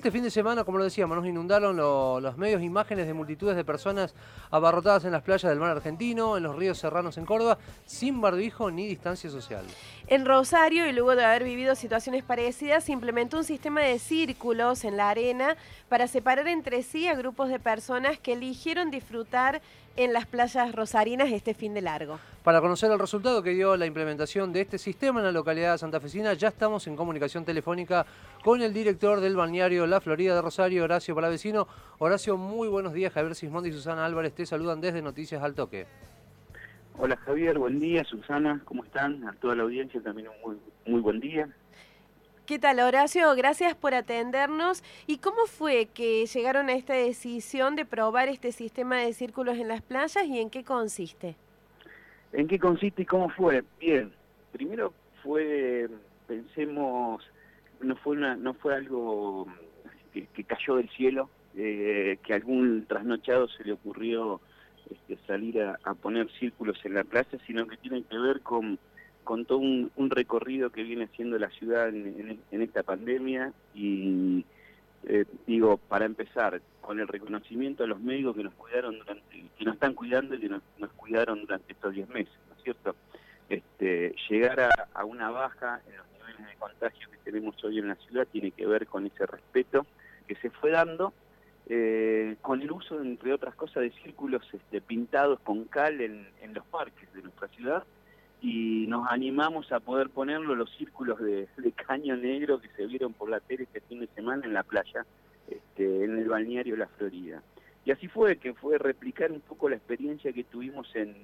Este fin de semana, como lo decíamos, nos inundaron los medios imágenes de multitudes de personas abarrotadas en las playas del mar argentino, en los ríos serranos en Córdoba, sin barbijo ni distancia social. En Rosario, y luego de haber vivido situaciones parecidas, se implementó un sistema de círculos en la arena para separar entre sí a grupos de personas que eligieron disfrutar en las playas rosarinas este fin de largo. Para conocer el resultado que dio la implementación de este sistema en la localidad de Santa Fecina, ya estamos en comunicación telefónica con el director del balneario La Florida de Rosario, Horacio Palavecino. Horacio, muy buenos días. Javier Sismondi y Susana Álvarez te saludan desde Noticias al Toque. Hola Javier, buen día. Susana, ¿cómo están? A toda la audiencia también un muy, muy buen día. ¿Qué tal, Horacio? Gracias por atendernos. ¿Y cómo fue que llegaron a esta decisión de probar este sistema de círculos en las playas y en qué consiste? ¿En qué consiste y cómo fue? Bien, primero fue, pensemos, no fue, una, no fue algo que, cayó del cielo, eh, que algún trasnochado se le ocurrió este, salir a, poner círculos en la playa, sino que tiene que ver con con todo un, recorrido que viene haciendo la ciudad en, esta pandemia y eh, digo, para empezar, con el reconocimiento a los médicos que nos cuidaron durante, que nos están cuidando y que nos, cuidaron durante estos 10 meses, ¿no es cierto? Este, llegar a, una baja en los niveles de contagio que tenemos hoy en la ciudad tiene que ver con ese respeto que se fue dando eh, con el uso, entre otras cosas, de círculos este, pintados con cal en los parques de nuestra ciudad y nos animamos a poder ponerlo los círculos de, caño negro que se vieron por la tele este fin de semana en la playa, este, en el balneario La Florida. Y así fue, que fue replicar un poco la experiencia que tuvimos en,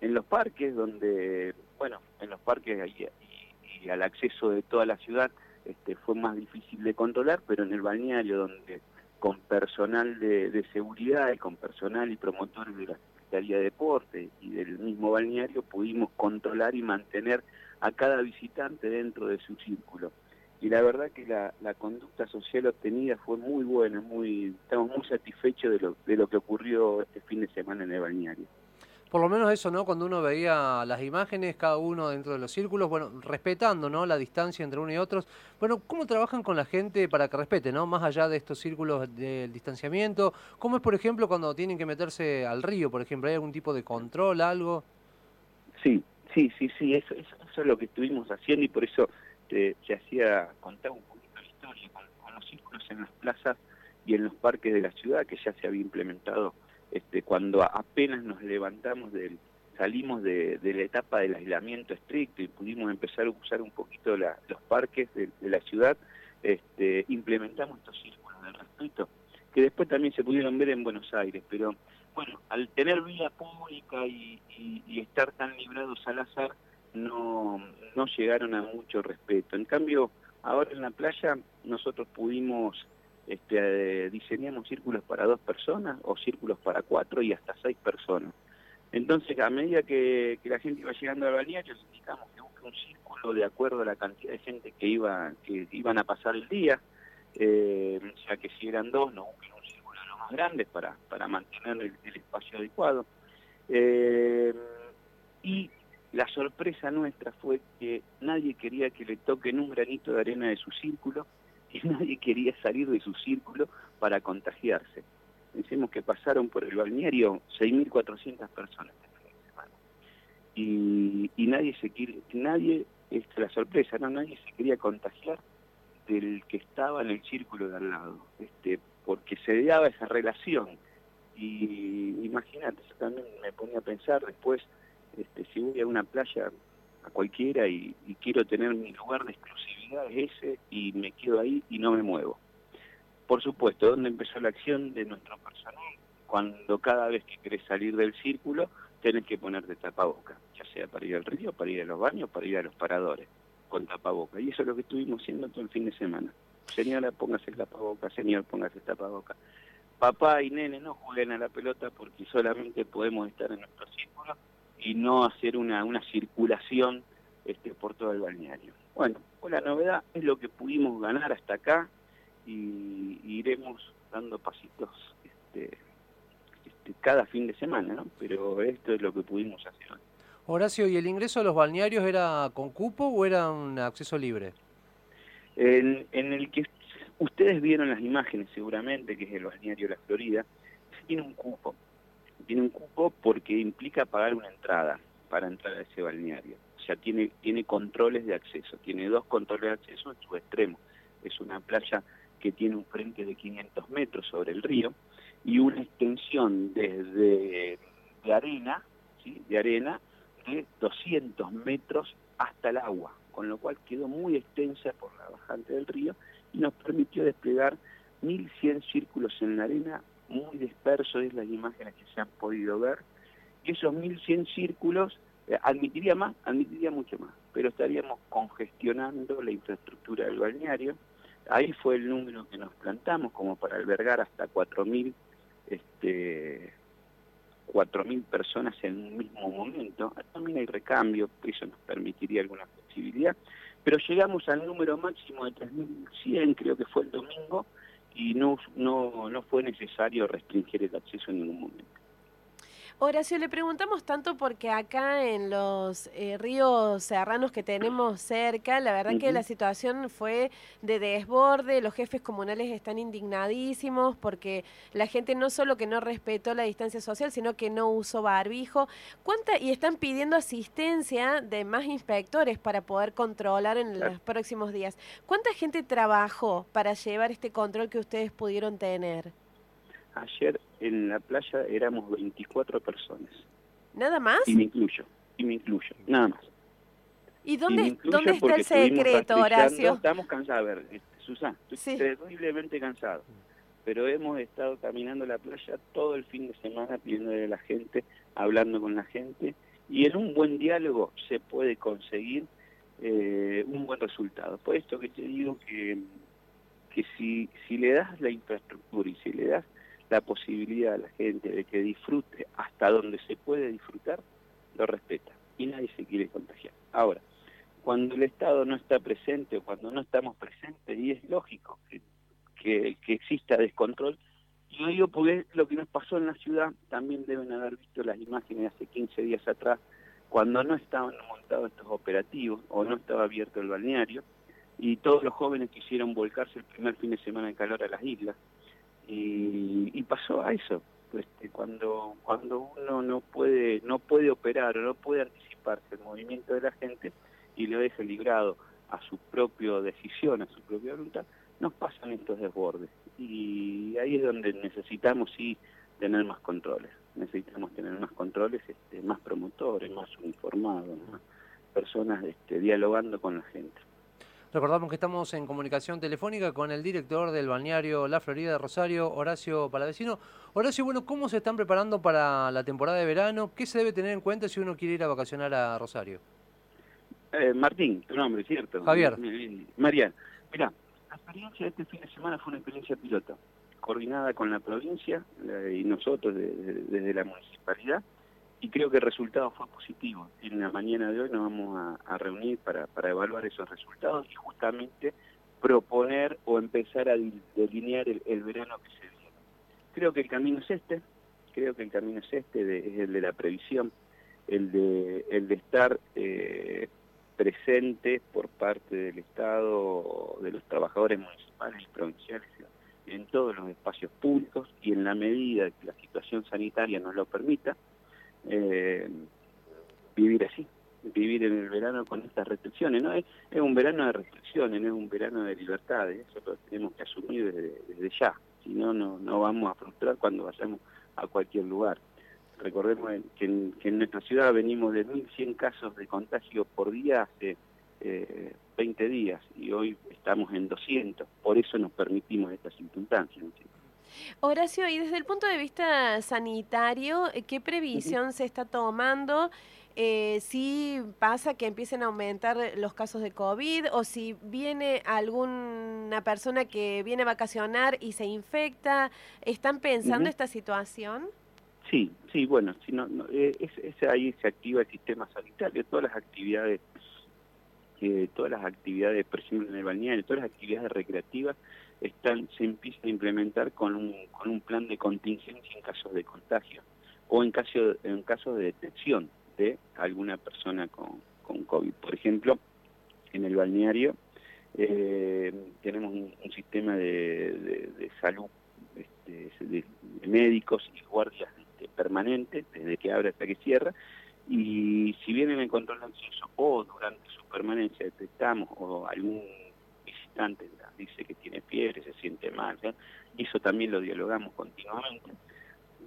en los parques, donde, bueno, en los parques y, al acceso de toda la ciudad este, fue más difícil de controlar, pero en el balneario, donde con personal de, de seguridad y con personal y promotores de la Deporte y del mismo balneario pudimos controlar y mantener a cada visitante dentro de su círculo. Y la verdad que la, conducta social obtenida fue muy buena, muy estamos muy satisfechos de lo, de lo que ocurrió este fin de semana en el balneario por lo menos eso, ¿no? Cuando uno veía las imágenes, cada uno dentro de los círculos, bueno, respetando, ¿no? La distancia entre uno y otros. Bueno, ¿cómo trabajan con la gente para que respete, ¿no? Más allá de estos círculos del distanciamiento. ¿Cómo es, por ejemplo, cuando tienen que meterse al río, por ejemplo? ¿Hay algún tipo de control, algo? Sí, sí, sí, sí, eso, es lo que estuvimos haciendo y por eso te, hacía contar un poquito la historia con los círculos en las plazas y en los parques de la ciudad que ya se había implementado este, cuando apenas nos levantamos del, salimos de, la etapa del aislamiento estricto y pudimos empezar a usar un poquito los parques de, la ciudad, este, implementamos estos círculos de respeto, que después también se pudieron ver en Buenos Aires, pero bueno, al tener vida pública y, estar tan librados al azar, no, no llegaron a mucho respeto. En cambio, ahora en la playa nosotros pudimos este, diseñamos círculos para dos personas o círculos para cuatro y hasta seis personas. Entonces, a medida que, la gente iba llegando al balneario, indicamos que busque un círculo de acuerdo a la cantidad de gente que iba que iban a pasar el día, eh, ya que si eran dos, no busquen un círculo lo más grande para, para mantener el, espacio adecuado. Eh, y la sorpresa nuestra fue que nadie quería que le toquen un granito de arena de su círculo, y nadie quería salir de su círculo para contagiarse. Pensemos que pasaron por el balneario 6.400 personas este semana. Y, nadie se quiere, nadie, es la sorpresa, no nadie se quería contagiar del que estaba en el círculo de al lado, este, porque se daba esa relación. Y imagínate, yo también me ponía a pensar después, este, si voy a una playa cualquiera y, y quiero tener mi lugar de exclusividad, es ese y me quedo ahí y no me muevo. Por supuesto, ¿dónde empezó la acción de nuestro personal? Cuando cada vez que querés salir del círculo, tenés que ponerte tapaboca, ya sea para ir al río, para ir a los baños, para ir a los paradores, con tapaboca. Y eso es lo que estuvimos haciendo todo el fin de semana. Señora, póngase el tapaboca, señor, póngase el tapaboca. Papá y nene no jueguen a la pelota porque solamente podemos estar en nuestro círculo y no hacer una, una circulación este, por todo el balneario. Bueno, pues la novedad es lo que pudimos ganar hasta acá y, iremos dando pasitos este, este, cada fin de semana, ¿no? Pero esto es lo que pudimos hacer hoy. Horacio, ¿y el ingreso a los balnearios era con cupo o era un acceso libre? En, el que ustedes vieron las imágenes seguramente, que es el balneario La Florida, tiene un cupo. Tiene un cupo porque implica pagar una entrada para entrar a ese balneario. O sea, tiene, tiene controles de acceso, tiene dos controles de acceso en su extremo. Es una playa que tiene un frente de 500 metros sobre el río y una extensión desde de arena, ¿sí? de arena, de 200 metros hasta el agua, con lo cual quedó muy extensa por la bajante del río y nos permitió desplegar 1.100 círculos en la arena, muy dispersos, es las imágenes que se han podido ver, y esos 1.100 círculos eh, admitiría más, admitiría mucho más, pero estaríamos congestionando la infraestructura del balneario, ahí fue el número que nos plantamos como para albergar hasta 4.000 este, 4.000 personas en un mismo momento, también hay recambio, eso nos permitiría alguna flexibilidad, pero llegamos al número máximo de 3.100, creo que fue el domingo, y no, no, no fue necesario restringir el acceso en ningún momento. Horacio, le preguntamos tanto porque acá en los eh, ríos serranos que tenemos cerca, la verdad que la situación fue de desborde, los jefes comunales están indignadísimos porque la gente no solo que no respetó la distancia social, sino que no usó barbijo. ¿Cuánta, y están pidiendo asistencia de más inspectores para poder controlar en los próximos días. ¿Cuánta gente trabajó para llevar este control que ustedes pudieron tener? Ayer en la playa éramos 24 personas. ¿Nada más? Y me incluyo, y me incluyo, nada más. ¿Y dónde, ¿dónde está el secreto, Horacio? Estamos cansados, a ver, este, Susana, estoy terriblemente cansado, pero hemos estado caminando la playa todo el fin de semana pidiéndole a la gente, hablando con la gente, y en un buen diálogo se puede conseguir eh, un buen resultado. Por esto que te digo que, que si, si le das la infraestructura y si le das la posibilidad a la gente de que disfrute hasta donde se puede disfrutar, lo respeta y nadie se quiere contagiar. Ahora, cuando el Estado no está presente o cuando no estamos presentes, y es lógico que, que, exista descontrol, yo digo porque lo que nos pasó en la ciudad, también deben haber visto las imágenes hace 15 días atrás, cuando no estaban montados estos operativos o no estaba abierto el balneario, y todos los jóvenes quisieron volcarse el primer fin de semana de calor a las islas, y, pasó a eso este, cuando cuando uno no puede no puede operar o no puede anticiparse el movimiento de la gente y lo deja librado a su propia decisión a su propia voluntad nos pasan estos desbordes. Y ahí es donde necesitamos sí tener más controles. Necesitamos tener más controles este, más promotores más uniformados más personas este, dialogando con la gente Recordamos que estamos en comunicación telefónica con el director del balneario La Florida de Rosario, Horacio Palavecino. Horacio, bueno, ¿cómo se están preparando para la temporada de verano? ¿Qué se debe tener en cuenta si uno quiere ir a vacacionar a Rosario? Eh, Martín, tu nombre, ¿cierto? Javier. Marian, mira, la experiencia de este fin de semana fue una experiencia piloto, coordinada con la provincia y nosotros desde la municipalidad y creo que el resultado fue positivo. En la mañana de hoy nos vamos a, reunir para, evaluar esos resultados y justamente proponer o empezar a delinear el, verano que se viene. Creo que el camino es este, creo que el camino es este, es el de la previsión, el de, el de estar eh, presente por parte del Estado, de los trabajadores municipales y provinciales en todos los espacios públicos y en la medida que la situación sanitaria nos lo permita, eh, vivir así, vivir en el verano con estas restricciones. ¿no? Es, un verano de restricciones, no es un verano de libertades, eso lo tenemos que asumir desde, ya, si no, no vamos a frustrar cuando vayamos a cualquier lugar. Recordemos que en, nuestra ciudad venimos de 1.100 casos de contagio por día hace eh, 20 días y hoy estamos en 200, por eso nos permitimos estas circunstancias. Horacio, y desde el punto de vista sanitario, eh, ¿qué previsión se está tomando? Eh, si pasa que empiecen a aumentar los casos de COVID o si viene alguna persona que viene a vacacionar y se infecta, ¿están pensando esta situación? Sí, sí, bueno, si no, eh, es, ahí se activa el sistema sanitario, todas las actividades, eh, todas las actividades, por ejemplo, en el balneario, todas las actividades recreativas están, se empiezan a implementar con un, con un plan de contingencia en casos de contagio o en caso, en caso de detección de alguna persona con, con COVID. Por ejemplo, en el balneario eh, tenemos un, sistema de, salud este, de, médicos y guardias este, permanentes desde que abre hasta que cierra y si vienen en control de acceso o durante su permanencia detectamos o algún visitante dice que tiene fiebre, se siente mal, eso también lo dialogamos continuamente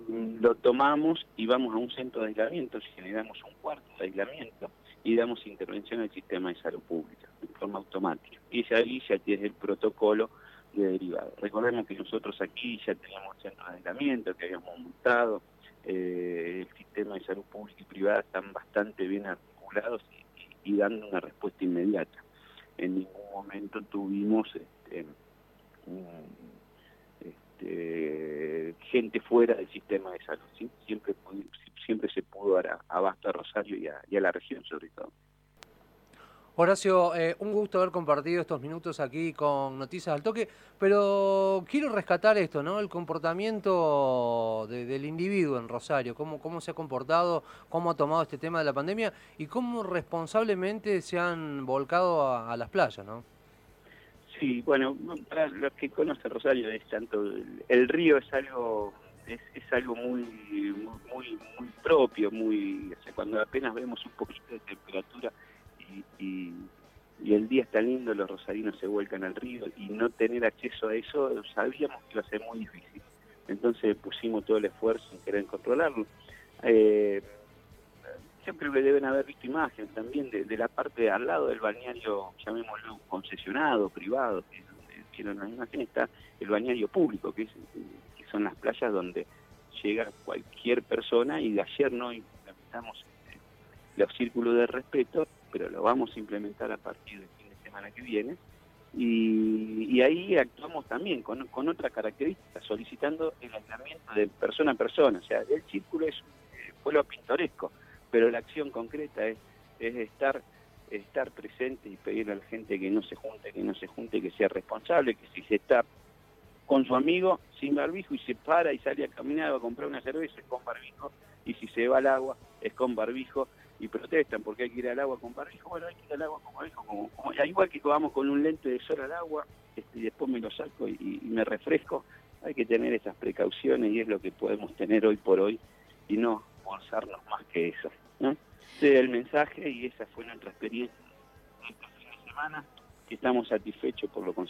lo tomamos y vamos a un centro de aislamiento, generamos un cuarto de aislamiento y damos intervención al sistema de salud pública de forma automática. Y ahí ya tiene el protocolo de derivado. Recordemos que nosotros aquí ya teníamos centro de aislamiento que habíamos montado, eh, el sistema de salud pública y privada están bastante bien articulados y, dando una respuesta inmediata. En ningún momento tuvimos este, este, gente fuera del sistema de salud. Siempre, se pudo dar abasto a Rosario y a, la región sobre todo. Horacio, eh, un gusto haber compartido estos minutos aquí con Noticias al Toque, pero quiero rescatar esto, ¿no? El comportamiento del individuo en Rosario, cómo, cómo se ha comportado, cómo ha tomado este tema de la pandemia y cómo responsablemente se han volcado a, a las playas, ¿no? Sí, bueno, para los que conocen Rosario es tanto el, río es algo es, algo muy, muy muy propio, muy cuando apenas vemos un poquito de temperatura y, el día está lindo, los rosarinos se vuelcan al río y no tener acceso a eso sabíamos que iba a muy difícil. Entonces pusimos todo el esfuerzo en querer controlarlo. Eh, creo que deben haber visto imágenes también de, la parte al lado del balneario, llamémoslo concesionado, privado, que en la imagen está el balneario público, que, son las playas donde llega cualquier persona y ayer no implementamos este, los círculos de respeto, pero lo vamos a implementar a partir del fin de semana que viene. Y, ahí actuamos también con, con otra característica, solicitando el aislamiento de persona a persona. O sea, el círculo es un pueblo pintoresco pero la acción concreta es, es estar estar presente y pedirle a la gente que no se junte, que no se junte, que sea responsable, que si se está con su amigo sin barbijo y se para y sale a caminar o a comprar una cerveza es con barbijo y si se va al agua es con barbijo y protestan porque hay que ir al agua con barbijo, bueno hay que ir al agua con barbijo, como, igual que vamos con un lente de sol al agua este, y después me lo saco y, y me refresco, hay que tener esas precauciones y es lo que podemos tener hoy por hoy y no forzarnos más que eso. ¿No? el mensaje y esa fue nuestra experiencia esta semana, que estamos satisfechos por lo conseguido.